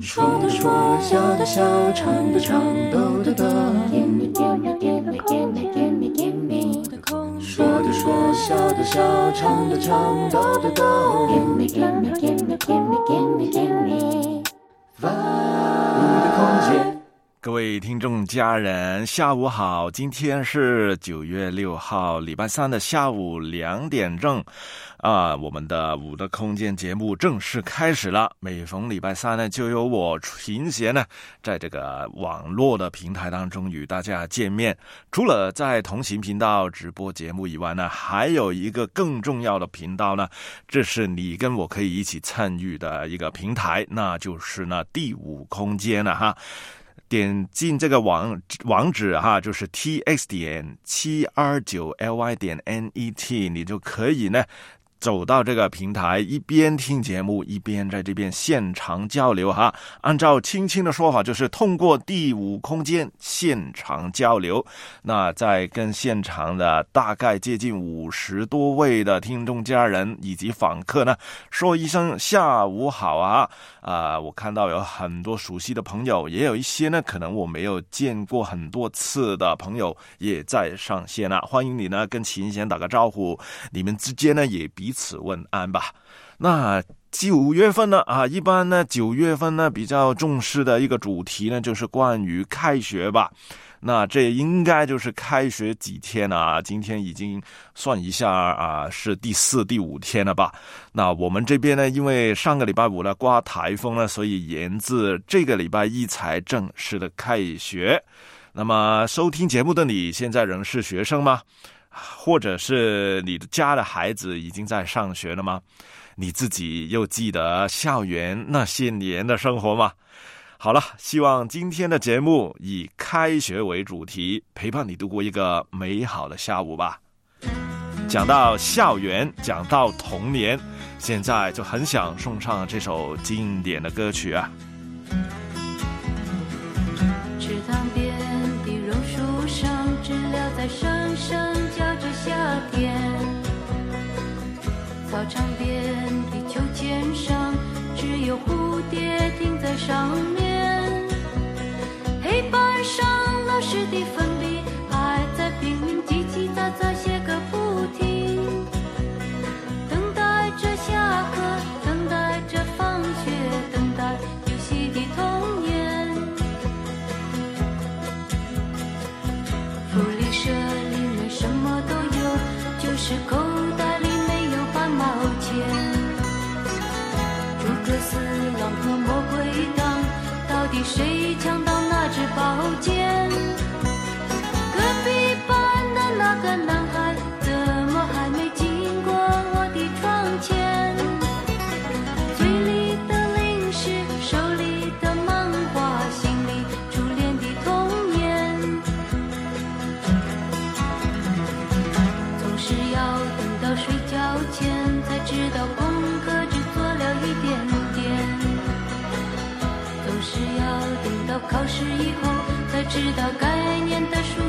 说的说，笑的笑，唱的唱，抖的抖。说的说，笑的笑，唱的唱，抖的抖。各位听众家人，下午好！今天是九月六号，礼拜三的下午两点正。啊，我们的五的空间节目正式开始了。每逢礼拜三呢，就由我琴贤呢，在这个网络的平台当中与大家见面。除了在同行频道直播节目以外呢，还有一个更重要的频道呢，这是你跟我可以一起参与的一个平台，那就是呢第五空间了哈。点进这个网网址哈，就是 t x 点七二九 l y 点 n e t，你就可以呢。走到这个平台，一边听节目，一边在这边现场交流哈。按照青青的说法，就是通过第五空间现场交流。那在跟现场的大概接近五十多位的听众家人以及访客呢，说一声下午好啊！啊，我看到有很多熟悉的朋友，也有一些呢，可能我没有见过很多次的朋友也在上线了。欢迎你呢，跟秦贤打个招呼。你们之间呢，也比。彼此问安吧。那九月份呢？啊，一般呢，九月份呢比较重视的一个主题呢，就是关于开学吧。那这应该就是开学几天啊？今天已经算一下啊，是第四、第五天了吧？那我们这边呢，因为上个礼拜五呢刮台风了，所以延至这个礼拜一才正式的开学。那么收听节目的你现在仍是学生吗？或者是你的家的孩子已经在上学了吗？你自己又记得校园那些年的生活吗？好了，希望今天的节目以开学为主题，陪伴你度过一个美好的下午吧。讲到校园，讲到童年，现在就很想送上这首经典的歌曲啊。池塘边的榕树上，知了在声声。天，操场边的秋千上，只有蝴蝶停在上面。黑板上老师的粉笔还在拼命叽叽喳喳写是空。知道该念的书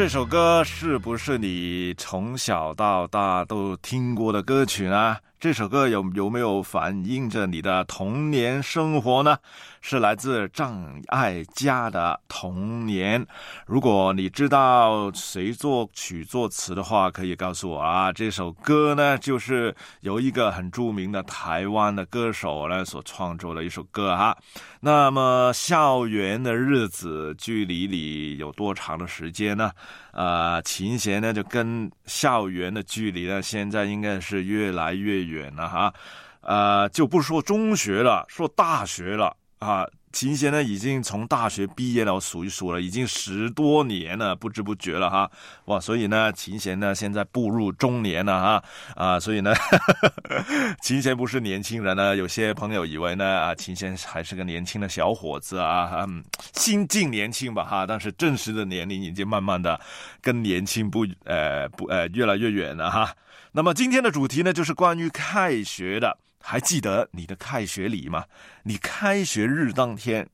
这首歌是不是你从小到大都听过的歌曲呢？这首歌有有没有反映着你的童年生活呢？是来自张艾嘉的《童年》。如果你知道谁作曲作词的话，可以告诉我啊。这首歌呢，就是由一个很著名的台湾的歌手呢所创作的一首歌哈。那么，校园的日子距离你有多长的时间呢？呃，琴弦呢，就跟校园的距离呢，现在应该是越来越远了哈。呃，就不说中学了，说大学了啊。琴弦呢，已经从大学毕业了，我数一数了，已经十多年了，不知不觉了哈。哇，所以呢，琴弦呢，现在步入中年了哈。啊，所以呢，琴弦不是年轻人呢。有些朋友以为呢，啊，琴弦还是个年轻的小伙子啊，嗯，心境年轻吧哈。但是真实的年龄已经慢慢的跟年轻不呃不呃越来越远了哈。那么今天的主题呢，就是关于开学的。还记得你的开学礼吗？你开学日当天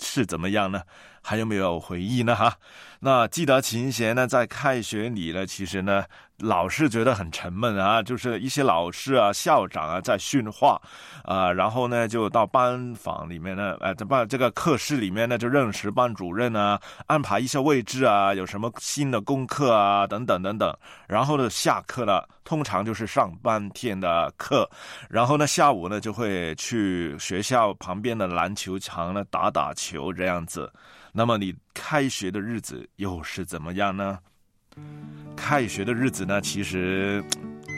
是怎么样呢？还有没有回忆呢？哈，那记得琴弦呢，在开学礼呢，其实呢，老是觉得很沉闷啊，就是一些老师啊、校长啊在训话，啊，然后呢，就到班房里面呢，呃，这班这个课室里面呢，就认识班主任啊，安排一些位置啊，有什么新的功课啊，等等等等，然后呢，下课了，通常就是上半天的课，然后呢，下午呢，就会去学校旁边的篮球场呢打打球这样子。那么你开学的日子又是怎么样呢？开学的日子呢，其实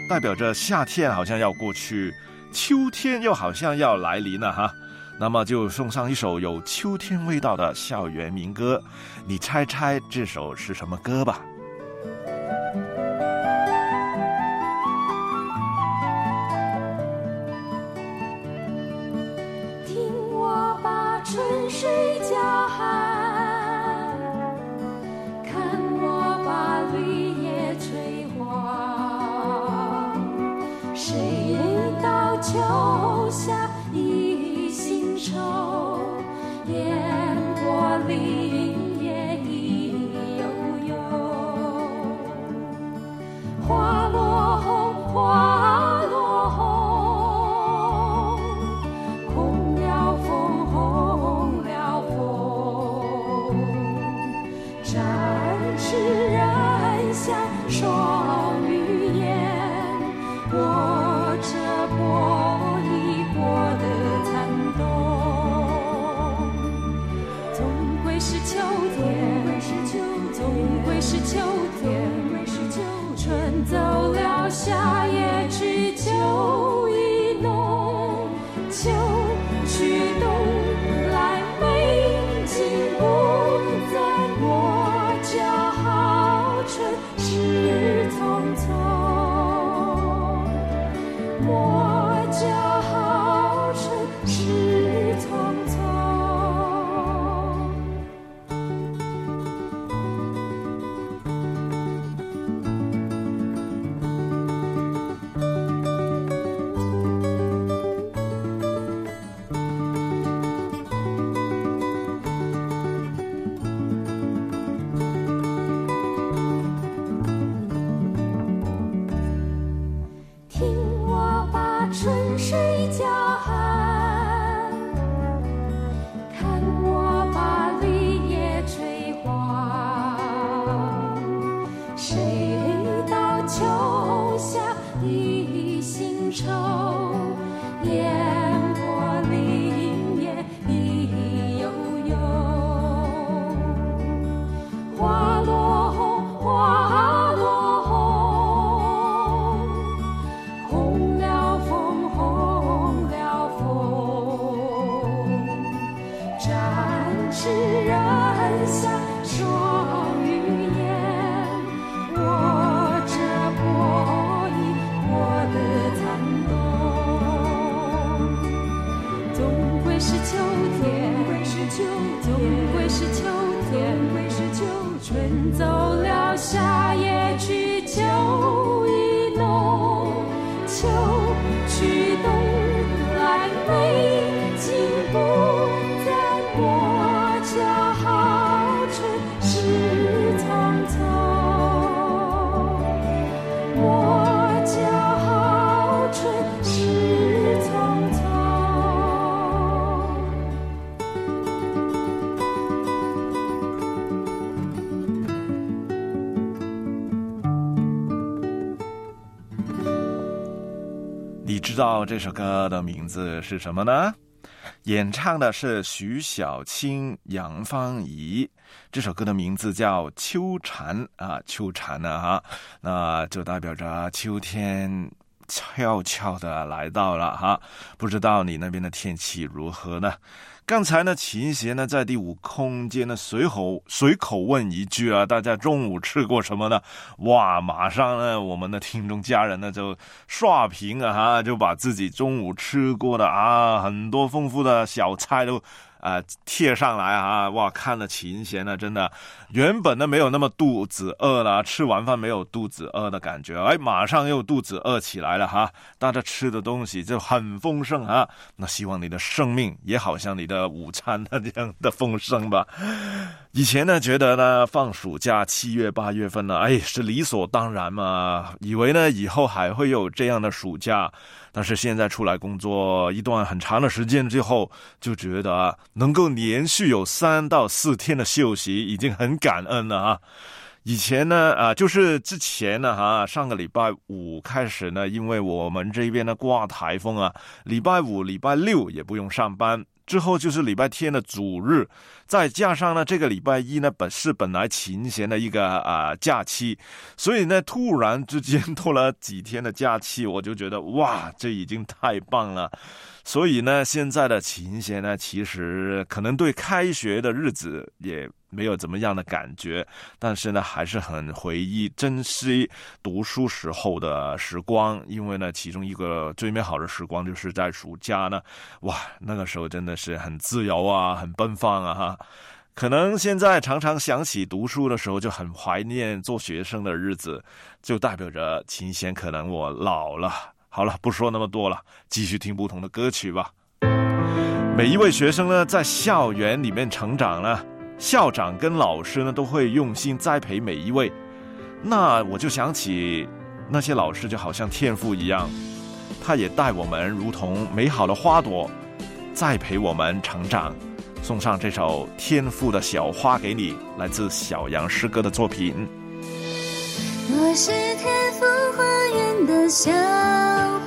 代表着夏天好像要过去，秋天又好像要来临了哈。那么就送上一首有秋天味道的校园民歌，你猜猜这首是什么歌吧？秋下一新愁，烟波林野意悠悠。花落红，花道这首歌的名字是什么呢？演唱的是徐小青、杨芳怡。这首歌的名字叫《秋蝉》啊，秋蝉呢哈，那就代表着秋天悄悄的来到了哈。不知道你那边的天气如何呢？刚才呢，琴弦呢在第五空间呢随口随口问一句啊，大家中午吃过什么呢？哇，马上呢，我们的听众家人呢就刷屏啊哈，就把自己中午吃过的啊很多丰富的小菜都。啊，贴上来啊！哇，看了琴弦呢，真的，原本呢没有那么肚子饿了，吃完饭没有肚子饿的感觉，哎，马上又肚子饿起来了哈！大家吃的东西就很丰盛啊，那希望你的生命也好像你的午餐那样的丰盛吧。以前呢，觉得呢放暑假七月八月份呢，哎，是理所当然嘛，以为呢以后还会有这样的暑假。但是现在出来工作一段很长的时间之后，就觉得能够连续有三到四天的休息，已经很感恩了啊。以前呢，啊，就是之前呢，哈，上个礼拜五开始呢，因为我们这边呢刮台风啊，礼拜五、礼拜六也不用上班。之后就是礼拜天的主日，再加上呢，这个礼拜一呢本是本来琴弦的一个啊假期，所以呢，突然之间多了几天的假期，我就觉得哇，这已经太棒了。所以呢，现在的琴弦呢，其实可能对开学的日子也没有怎么样的感觉，但是呢，还是很回忆、珍惜读书时候的时光。因为呢，其中一个最美好的时光就是在暑假呢，哇，那个时候真的是很自由啊，很奔放啊，哈。可能现在常常想起读书的时候，就很怀念做学生的日子，就代表着琴弦可能我老了。好了，不说那么多了，继续听不同的歌曲吧。每一位学生呢，在校园里面成长呢，校长跟老师呢，都会用心栽培每一位。那我就想起那些老师，就好像天父一样，他也待我们如同美好的花朵，栽培我们成长。送上这首《天赋的小花》给你，来自小杨诗歌的作品。我是天赋花园的小。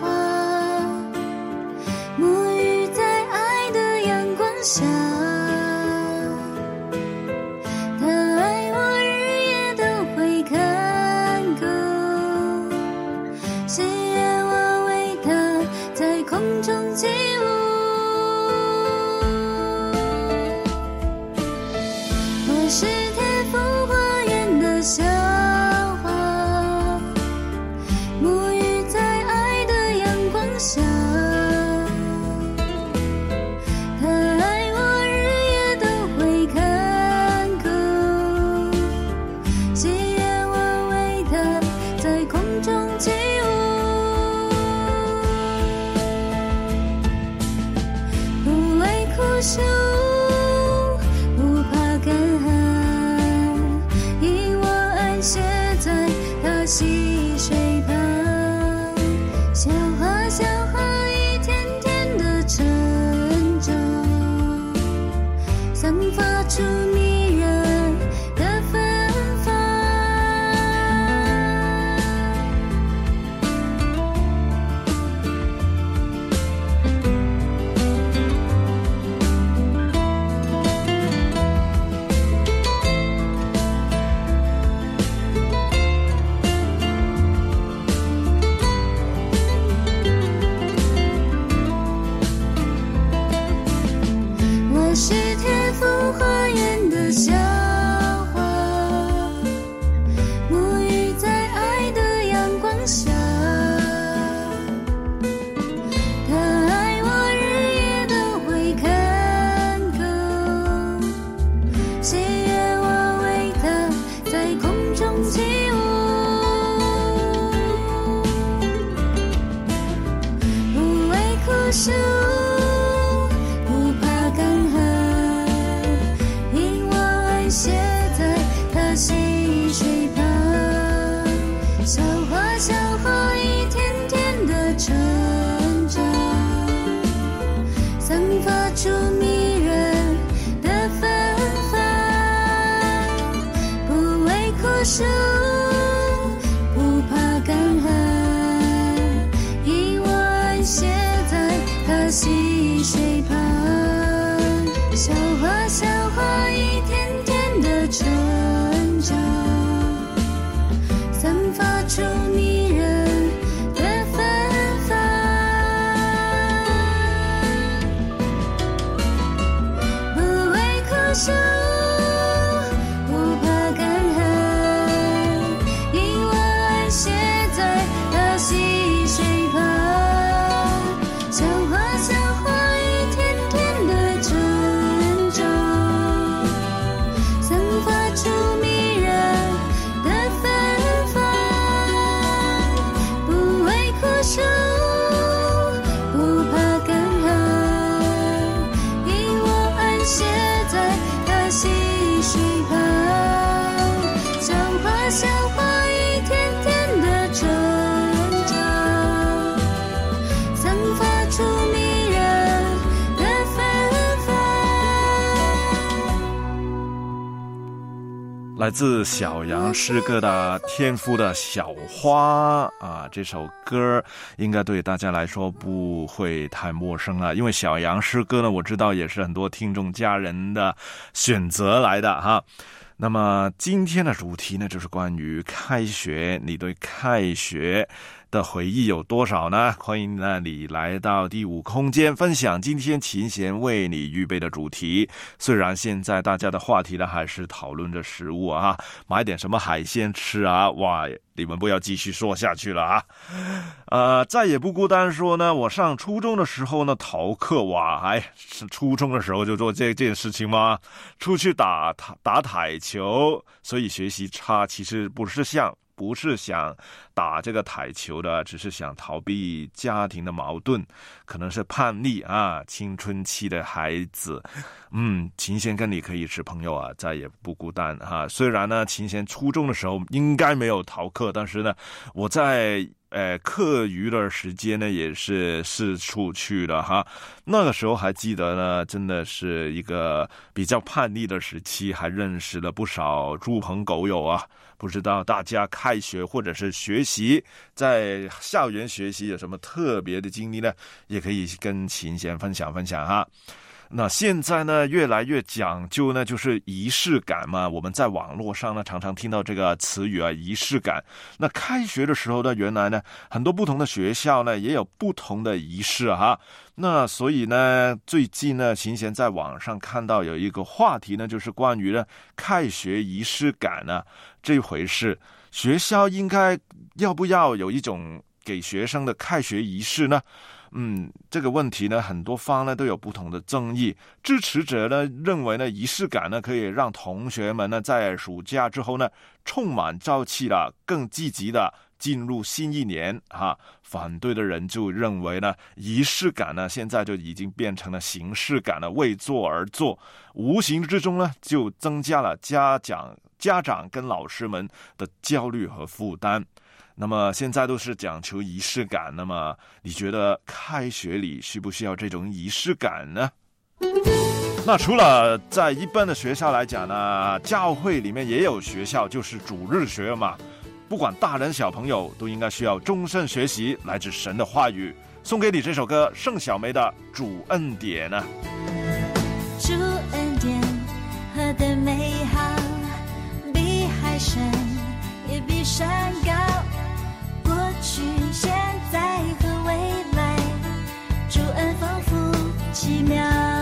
来自小杨诗歌的《天赋的小花》啊，这首歌应该对大家来说不会太陌生了，因为小杨诗歌呢，我知道也是很多听众家人的选择来的哈。那么今天的主题呢，就是关于开学，你对开学。的回忆有多少呢？欢迎呢你来到第五空间，分享今天琴弦为你预备的主题。虽然现在大家的话题呢还是讨论着食物啊，买点什么海鲜吃啊？哇，你们不要继续说下去了啊！呃，再也不孤单说呢，我上初中的时候呢逃课哇，哎，是初中的时候就做这件事情吗？出去打打台球，所以学习差，其实不是像。不是想打这个台球的，只是想逃避家庭的矛盾，可能是叛逆啊，青春期的孩子。嗯，琴弦跟你可以是朋友啊，再也不孤单哈。虽然呢，琴弦初中的时候应该没有逃课，但是呢，我在呃课余的时间呢，也是四处去的哈。那个时候还记得呢，真的是一个比较叛逆的时期，还认识了不少猪朋狗友啊。不知道大家开学或者是学习，在校园学习有什么特别的经历呢？也可以跟琴弦分享分享哈。那现在呢，越来越讲究呢，就是仪式感嘛。我们在网络上呢，常常听到这个词语啊，仪式感。那开学的时候呢，原来呢，很多不同的学校呢，也有不同的仪式哈。那所以呢，最近呢，琴弦在网上看到有一个话题呢，就是关于呢，开学仪式感呢这回事。学校应该要不要有一种给学生的开学仪式呢？嗯，这个问题呢，很多方呢都有不同的争议。支持者呢认为呢，仪式感呢可以让同学们呢在暑假之后呢充满朝气了，更积极的进入新一年哈。反对的人就认为呢，仪式感呢现在就已经变成了形式感了，为做而做，无形之中呢就增加了家长、家长跟老师们的焦虑和负担。那么现在都是讲求仪式感，那么你觉得开学里需不需要这种仪式感呢？那除了在一般的学校来讲呢，教会里面也有学校，就是主日学嘛。不管大人小朋友，都应该需要终身学习来自神的话语。送给你这首歌，盛小梅的《主恩典》呢。主恩典何等美好，比海深也比山奇妙，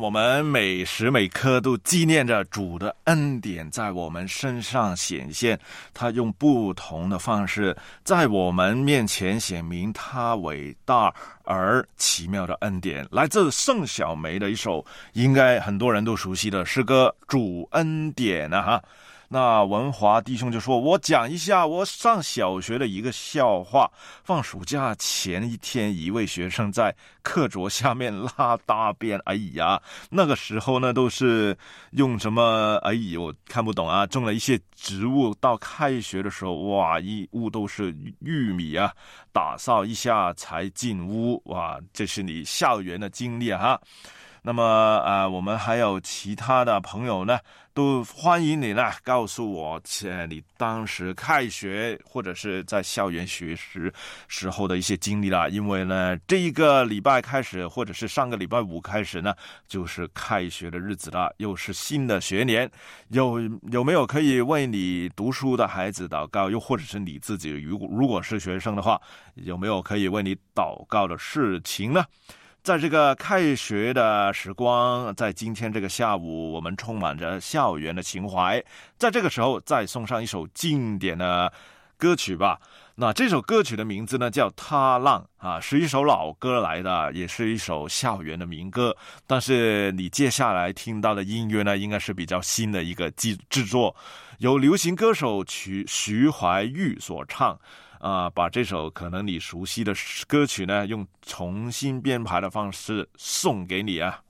我们每时每刻都纪念着主的恩典在我们身上显现。他用不同的方式在我们面前显明他伟大而奇妙的恩典。来自盛小梅的一首应该很多人都熟悉的诗歌《主恩典》啊哈。那文华弟兄就说：“我讲一下我上小学的一个笑话。放暑假前一天，一位学生在课桌下面拉大便。哎呀，那个时候呢，都是用什么？哎呦，看不懂啊！种了一些植物。到开学的时候，哇，一屋都是玉米啊！打扫一下才进屋。哇，这是你校园的经历哈。”那么，呃，我们还有其他的朋友呢，都欢迎你呢，告诉我，呃，你当时开学或者是在校园学时时候的一些经历啦。因为呢，这一个礼拜开始，或者是上个礼拜五开始呢，就是开学的日子了，又是新的学年。有有没有可以为你读书的孩子祷告？又或者是你自己，如果如果是学生的话，有没有可以为你祷告的事情呢？在这个开学的时光，在今天这个下午，我们充满着校园的情怀。在这个时候，再送上一首经典的歌曲吧。那这首歌曲的名字呢，叫《踏浪》啊，是一首老歌来的，也是一首校园的民歌。但是你接下来听到的音乐呢，应该是比较新的一个制制作，由流行歌手徐徐怀钰所唱。啊，把这首可能你熟悉的歌曲呢，用重新编排的方式送给你啊。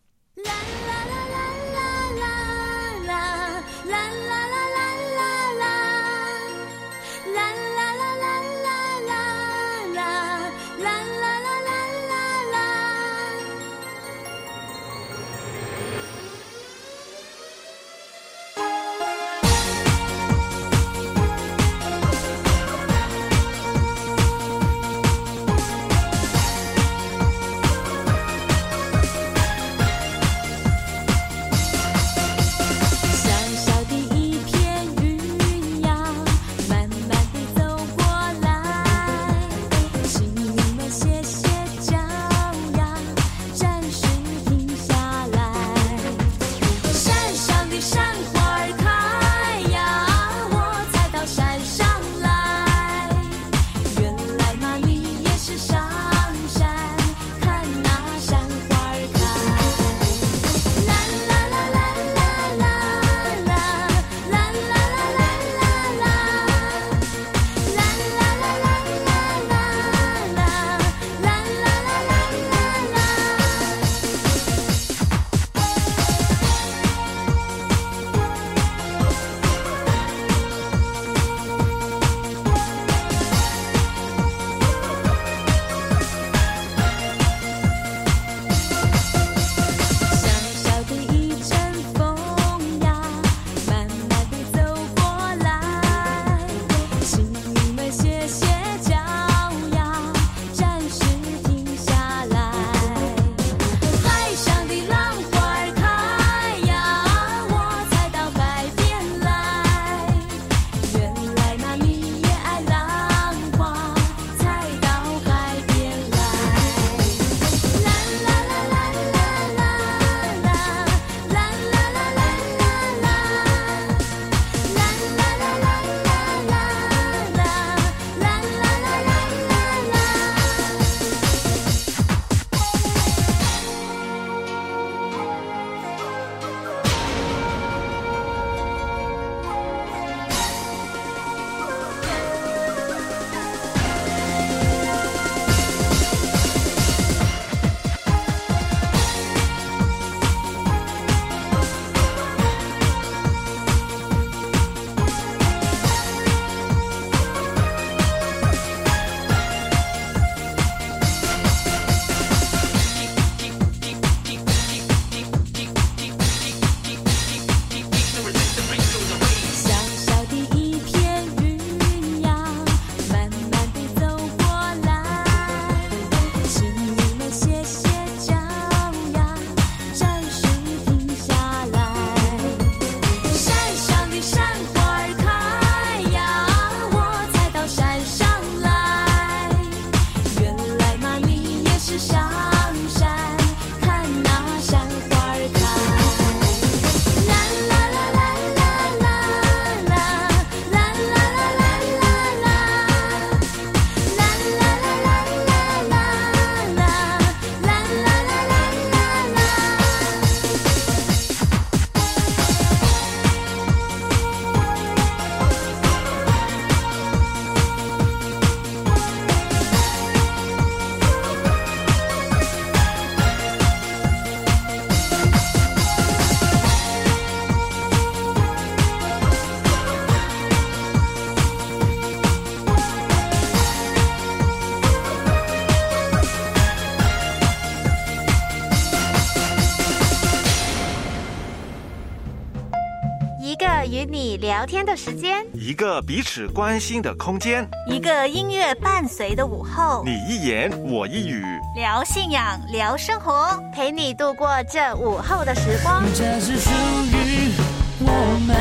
聊天的时间，一个彼此关心的空间，一个音乐伴随的午后，你一言我一语，聊信仰，聊生活，陪你度过这午后的时光。这是属于我们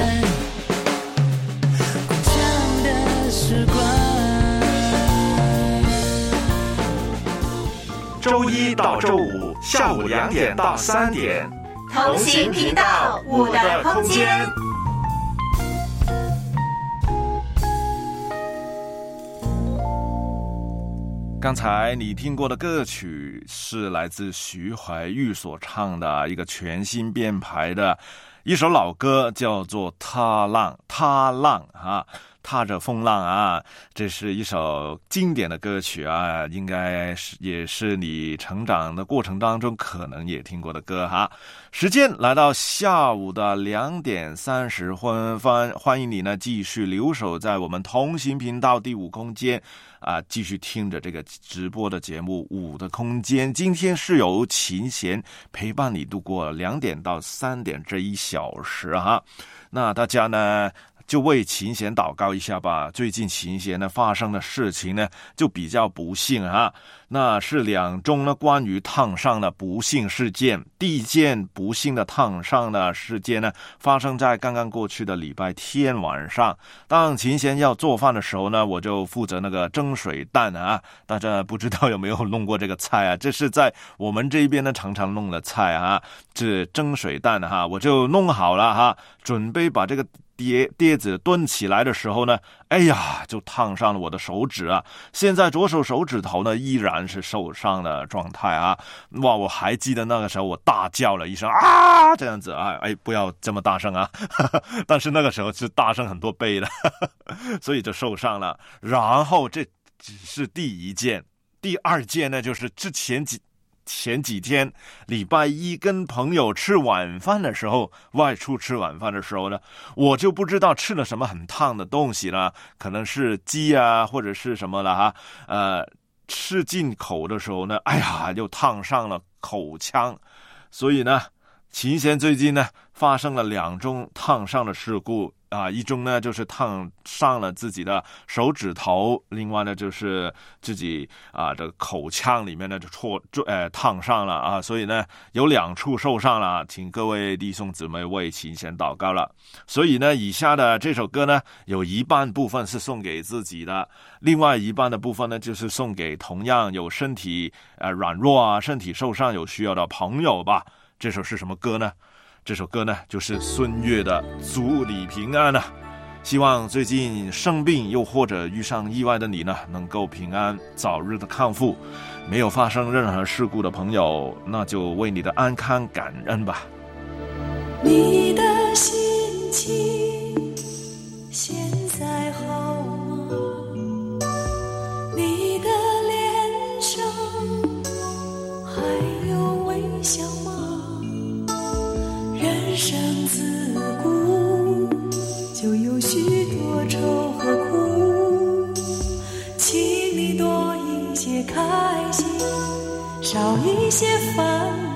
共享的时光。周一到周五下午两点到三点，同行频道五的空间。刚才你听过的歌曲是来自徐怀钰所唱的一个全新编排的一首老歌，叫做《踏浪》，踏浪啊。踏着风浪啊，这是一首经典的歌曲啊，应该是也是你成长的过程当中可能也听过的歌哈。时间来到下午的两点三十分，欢欢迎你呢继续留守在我们同行频道第五空间啊，继续听着这个直播的节目《五的空间》。今天是由琴弦陪伴你度过两点到三点这一小时哈。那大家呢？就为琴弦祷告一下吧。最近琴弦呢发生的事情呢，就比较不幸啊。那是两宗呢关于烫伤的不幸事件。第一件不幸的烫伤的事件呢，发生在刚刚过去的礼拜天晚上。当琴弦要做饭的时候呢，我就负责那个蒸水蛋啊。大家不知道有没有弄过这个菜啊？这是在我们这边呢常常弄的菜啊，这蒸水蛋哈，我就弄好了哈，准备把这个。碟碟子端起来的时候呢，哎呀，就烫伤了我的手指啊！现在左手手指头呢依然是受伤的状态啊！哇，我还记得那个时候我大叫了一声啊，这样子啊，哎，不要这么大声啊！但是那个时候是大声很多倍的，所以就受伤了。然后这只是第一件，第二件呢，就是之前几。前几天礼拜一跟朋友吃晚饭的时候，外出吃晚饭的时候呢，我就不知道吃了什么很烫的东西了，可能是鸡啊或者是什么了哈。呃，吃进口的时候呢，哎呀，又烫上了口腔，所以呢，琴弦最近呢发生了两宗烫伤的事故。啊，一种呢就是烫伤了自己的手指头，另外呢就是自己啊的口腔里面呢就戳戳呃烫伤了啊，所以呢有两处受伤了，请各位弟兄姊妹为琴弦祷告了。所以呢，以下的这首歌呢，有一半部分是送给自己的，另外一半的部分呢就是送给同样有身体呃软弱啊、身体受伤有需要的朋友吧。这首是什么歌呢？这首歌呢，就是孙悦的《祝你平安》啊。希望最近生病又或者遇上意外的你呢，能够平安，早日的康复。没有发生任何事故的朋友，那就为你的安康感恩吧。你的心情生自古就有许多愁和苦，请你多一些开心，少一些烦恼。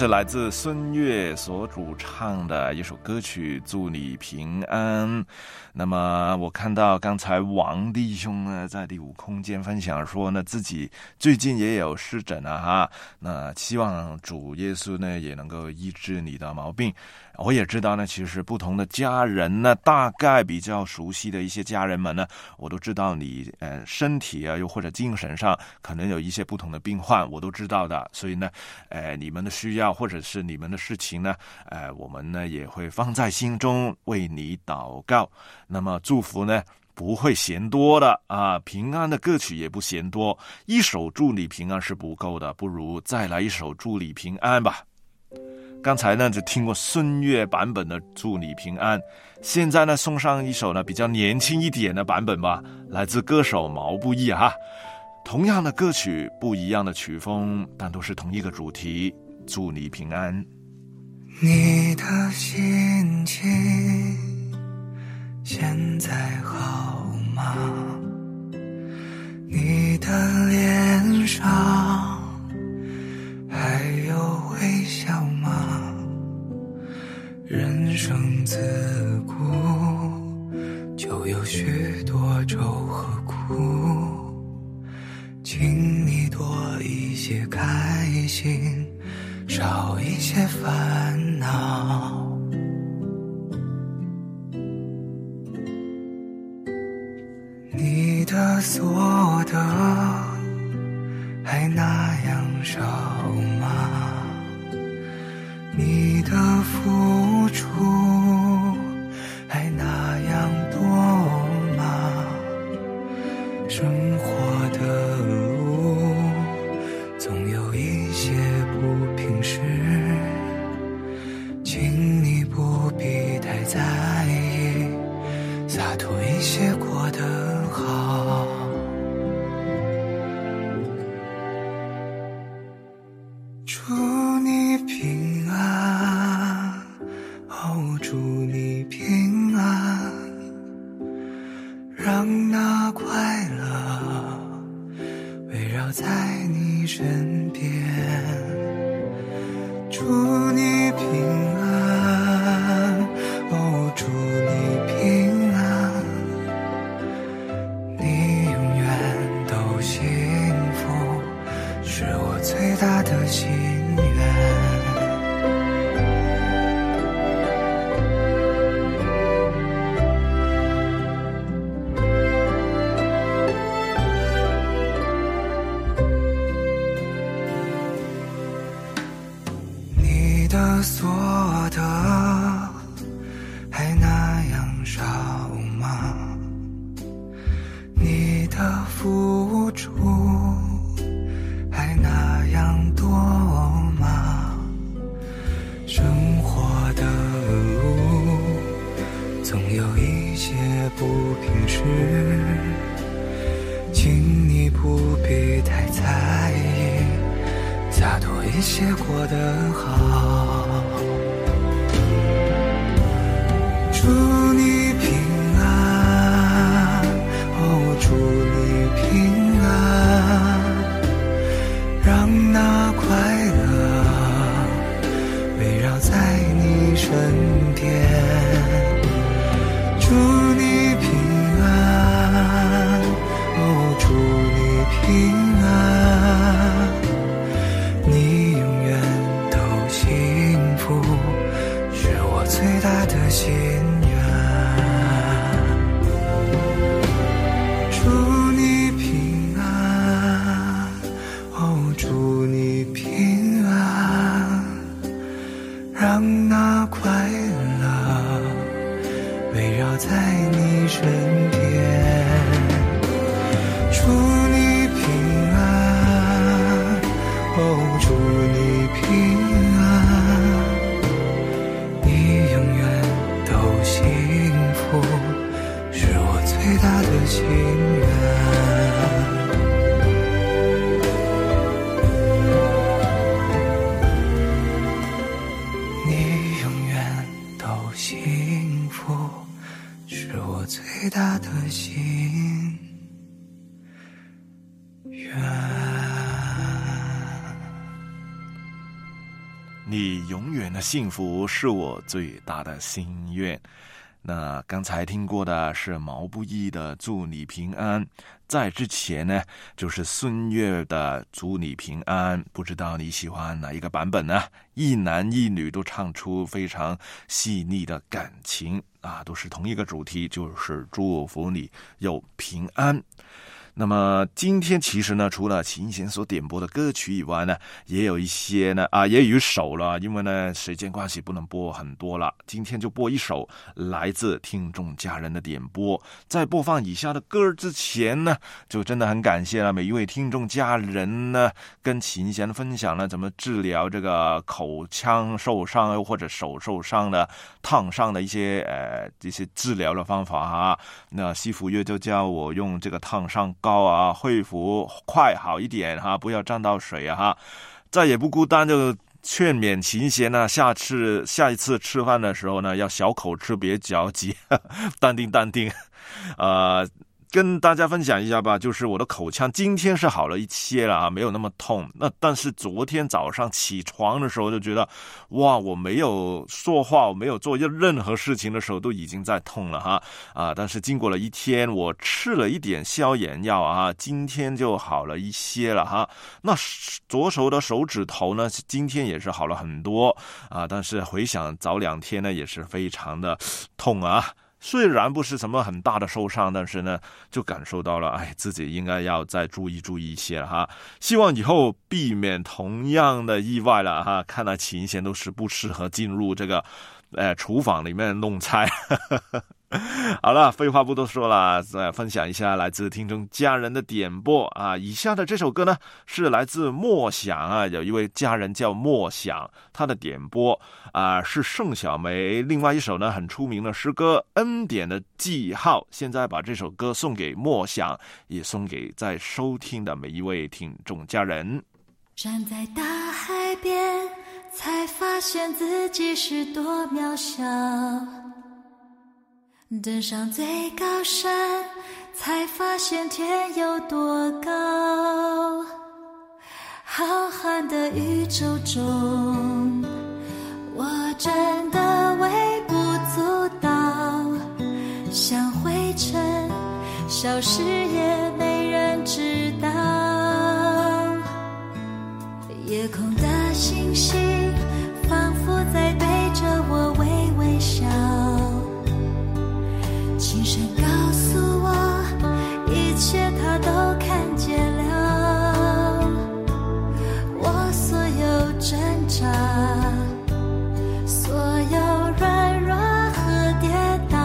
是来自孙悦所主唱的一首歌曲《祝你平安》。那么，我看到刚才王弟兄呢在第五空间分享说呢，自己最近也有湿疹啊，哈。那希望主耶稣呢也能够医治你的毛病。我也知道呢，其实不同的家人呢，大概比较熟悉的一些家人们呢，我都知道你呃身体啊，又或者精神上可能有一些不同的病患，我都知道的。所以呢，呃，你们的需要或者是你们的事情呢，呃，我们呢也会放在心中为你祷告。那么祝福呢不会嫌多的啊，平安的歌曲也不嫌多，一首祝你平安是不够的，不如再来一首祝你平安吧。刚才呢就听过孙悦版本的《祝你平安》，现在呢送上一首呢比较年轻一点的版本吧，来自歌手毛不易哈。同样的歌曲，不一样的曲风，但都是同一个主题：祝你平安。你的心情现在好吗？你的脸上还有微笑吗？人生自古就有许多愁和苦，请你多一些开心，少一些烦恼。你的所得还那样少吗？你的付出最大的心愿。你永远都幸福，是我最大的心愿。你永远的幸福是我最大的心愿。那刚才听过的是毛不易的《祝你平安》，在之前呢就是孙悦的《祝你平安》。不知道你喜欢哪一个版本呢？一男一女都唱出非常细腻的感情啊，都是同一个主题，就是祝福你有平安。那么今天其实呢，除了琴弦所点播的歌曲以外呢，也有一些呢啊，也有一首了，因为呢时间关系不能播很多了，今天就播一首来自听众家人的点播。在播放以下的歌之前呢，就真的很感谢了每一位听众家人呢，跟琴弦分享了怎么治疗这个口腔受伤又或者手受伤的烫伤的一些呃一些治疗的方法哈。那西服月就叫我用这个烫伤。膏啊，恢复快好一点哈，不要沾到水啊哈，再也不孤单就劝勉琴弦呢，下次下一次吃饭的时候呢，要小口吃，别着急，淡定淡定，呃。跟大家分享一下吧，就是我的口腔今天是好了一些了啊，没有那么痛。那但是昨天早上起床的时候就觉得，哇，我没有说话，我没有做任何事情的时候都已经在痛了哈啊！但是经过了一天，我吃了一点消炎药啊，今天就好了一些了哈。那左手的手指头呢，今天也是好了很多啊，但是回想早两天呢，也是非常的痛啊。虽然不是什么很大的受伤，但是呢，就感受到了，哎，自己应该要再注意注意一些哈。希望以后避免同样的意外了哈。看来琴弦都是不适合进入这个，呃，厨房里面弄菜。好了，废话不多说了，再分享一下来自听众家人的点播啊。以下的这首歌呢，是来自莫想啊，有一位家人叫莫想，他的点播啊是盛小梅。另外一首呢，很出名的诗歌《恩典的记号》。现在把这首歌送给莫想，也送给在收听的每一位听众家人。站在大海边，才发现自己是多渺小。登上最高山，才发现天有多高。浩瀚的宇宙中，我真的微不足道，像灰尘，消失也没人知道。夜空的星星，所有软弱和跌倒，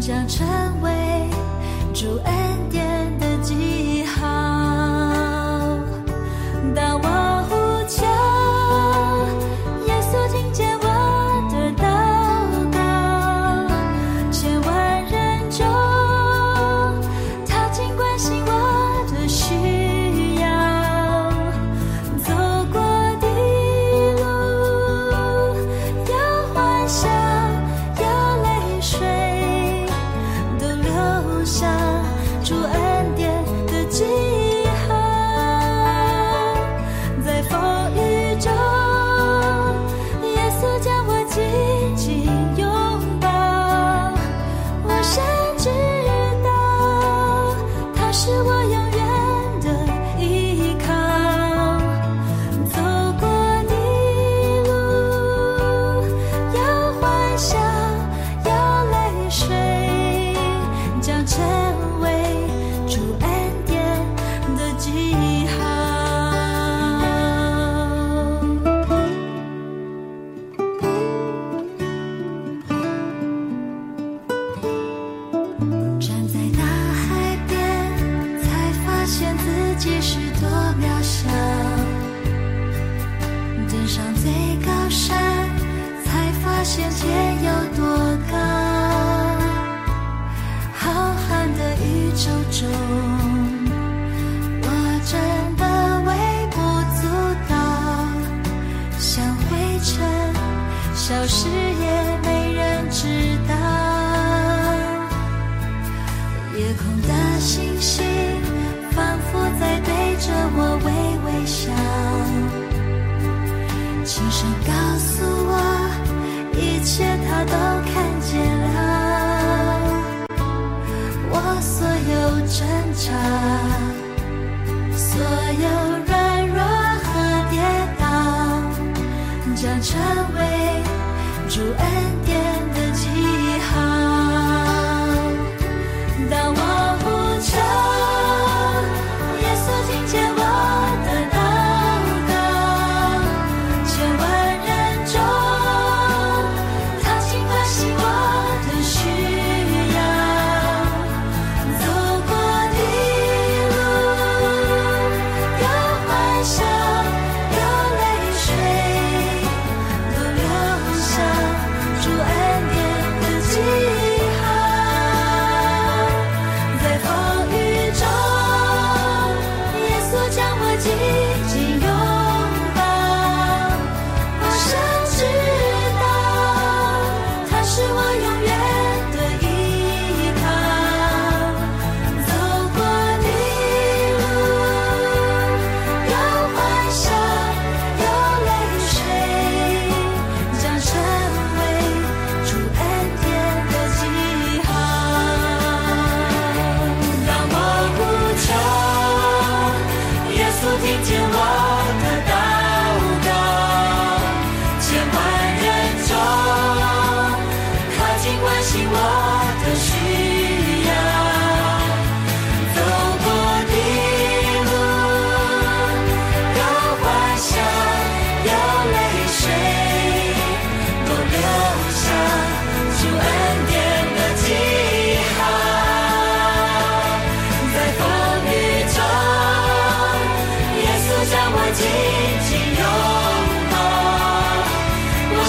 将成为主成为主恩。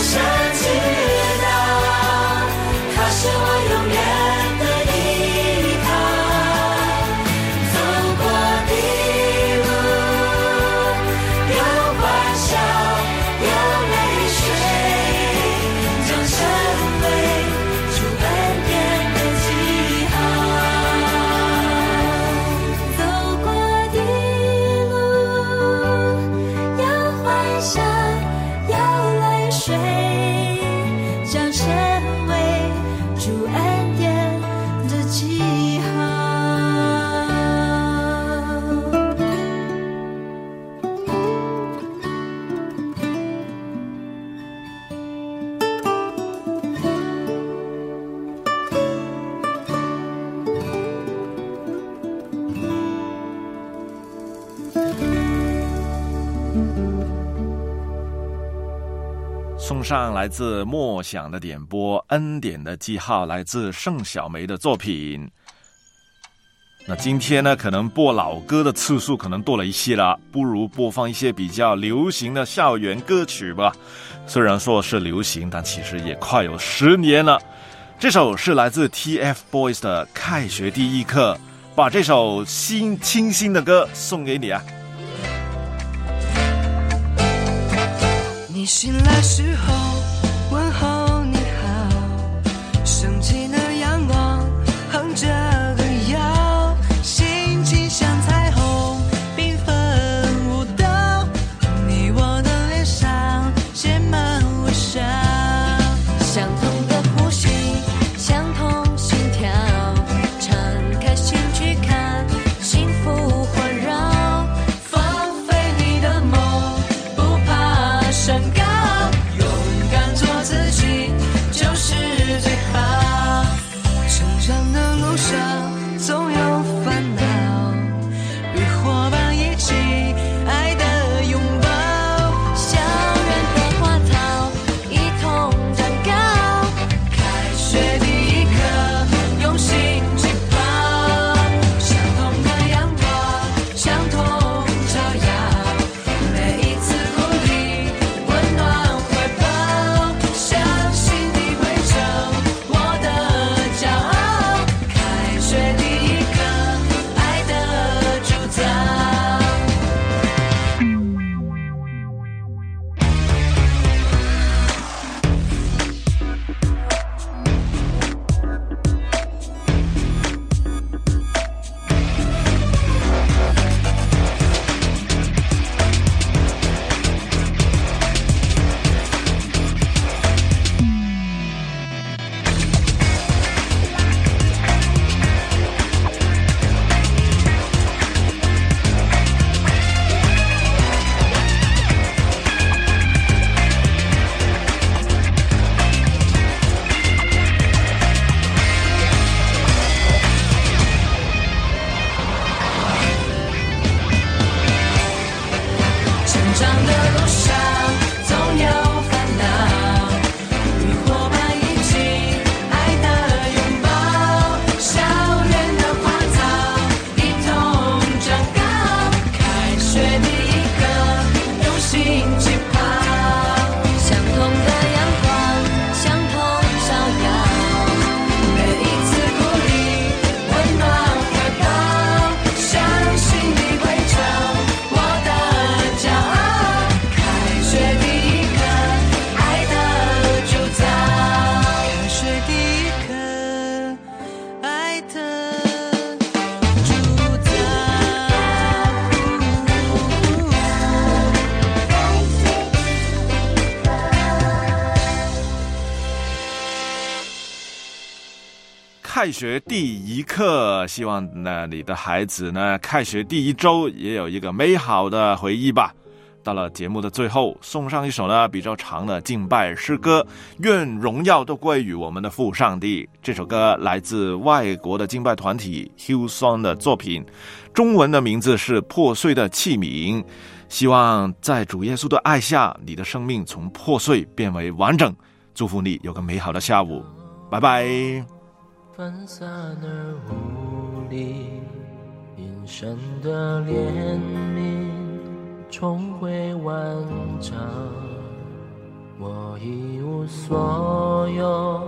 sunshine. 上来自莫想的点播，恩典的记号来自盛小梅的作品。那今天呢，可能播老歌的次数可能多了一些了，不如播放一些比较流行的校园歌曲吧。虽然说是流行，但其实也快有十年了。这首是来自 TFBOYS 的《开学第一课》，把这首新清新的歌送给你啊。你醒来时候。开学第一课，希望呢你的孩子呢开学第一周也有一个美好的回忆吧。到了节目的最后，送上一首呢比较长的敬拜诗歌，愿荣耀都归于我们的父上帝。这首歌来自外国的敬拜团体，Hillson 的作品，中文的名字是《破碎的器皿》。希望在主耶稣的爱下，你的生命从破碎变为完整。祝福你有个美好的下午，拜拜。分散而无力，因神的怜悯重回万丈。我一无所有，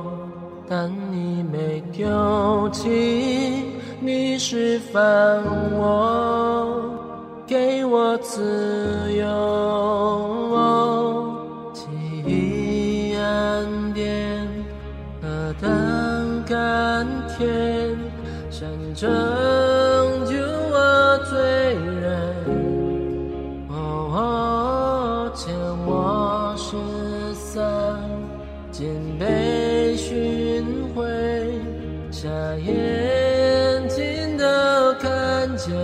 但你没丢弃，你释放我，给我自由。天，想拯救我罪人。哦，牵我失丧，尽被寻回，瞎眼睛都看见。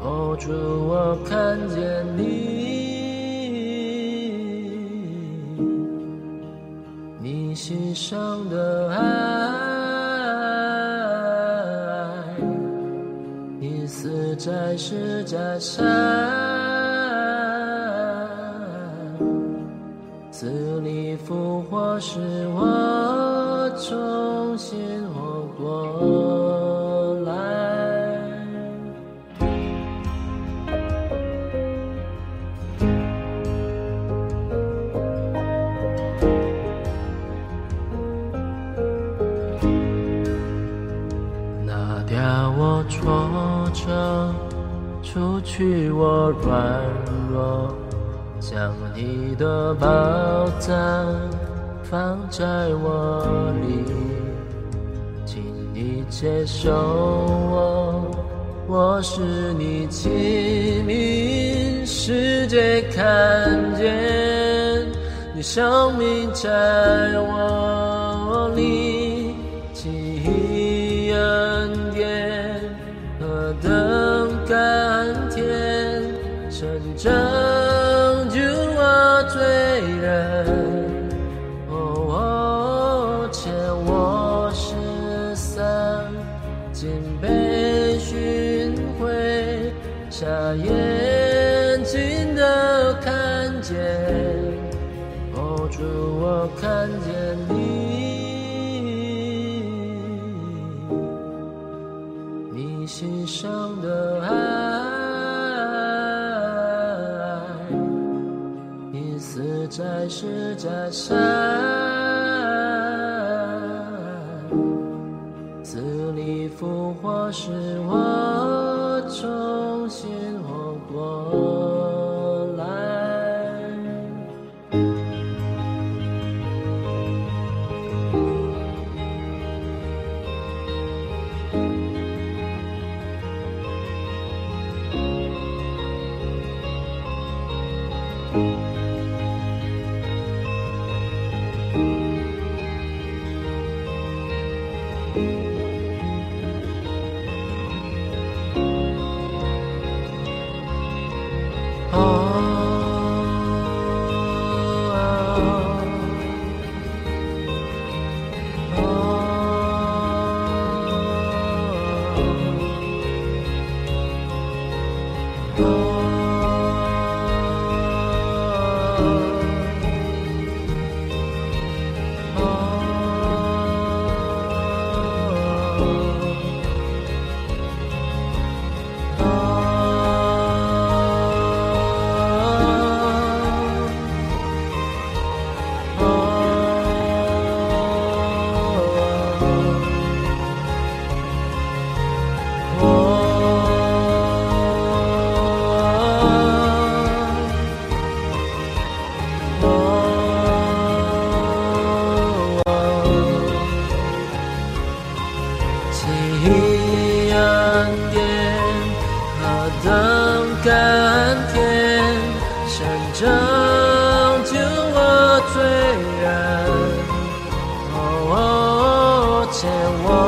哦，主，我看见是假山，寺里复活时。我软弱，将你的宝藏放在我里，请你接受我，我是你器皿，世界看见你生命在我是假象 say.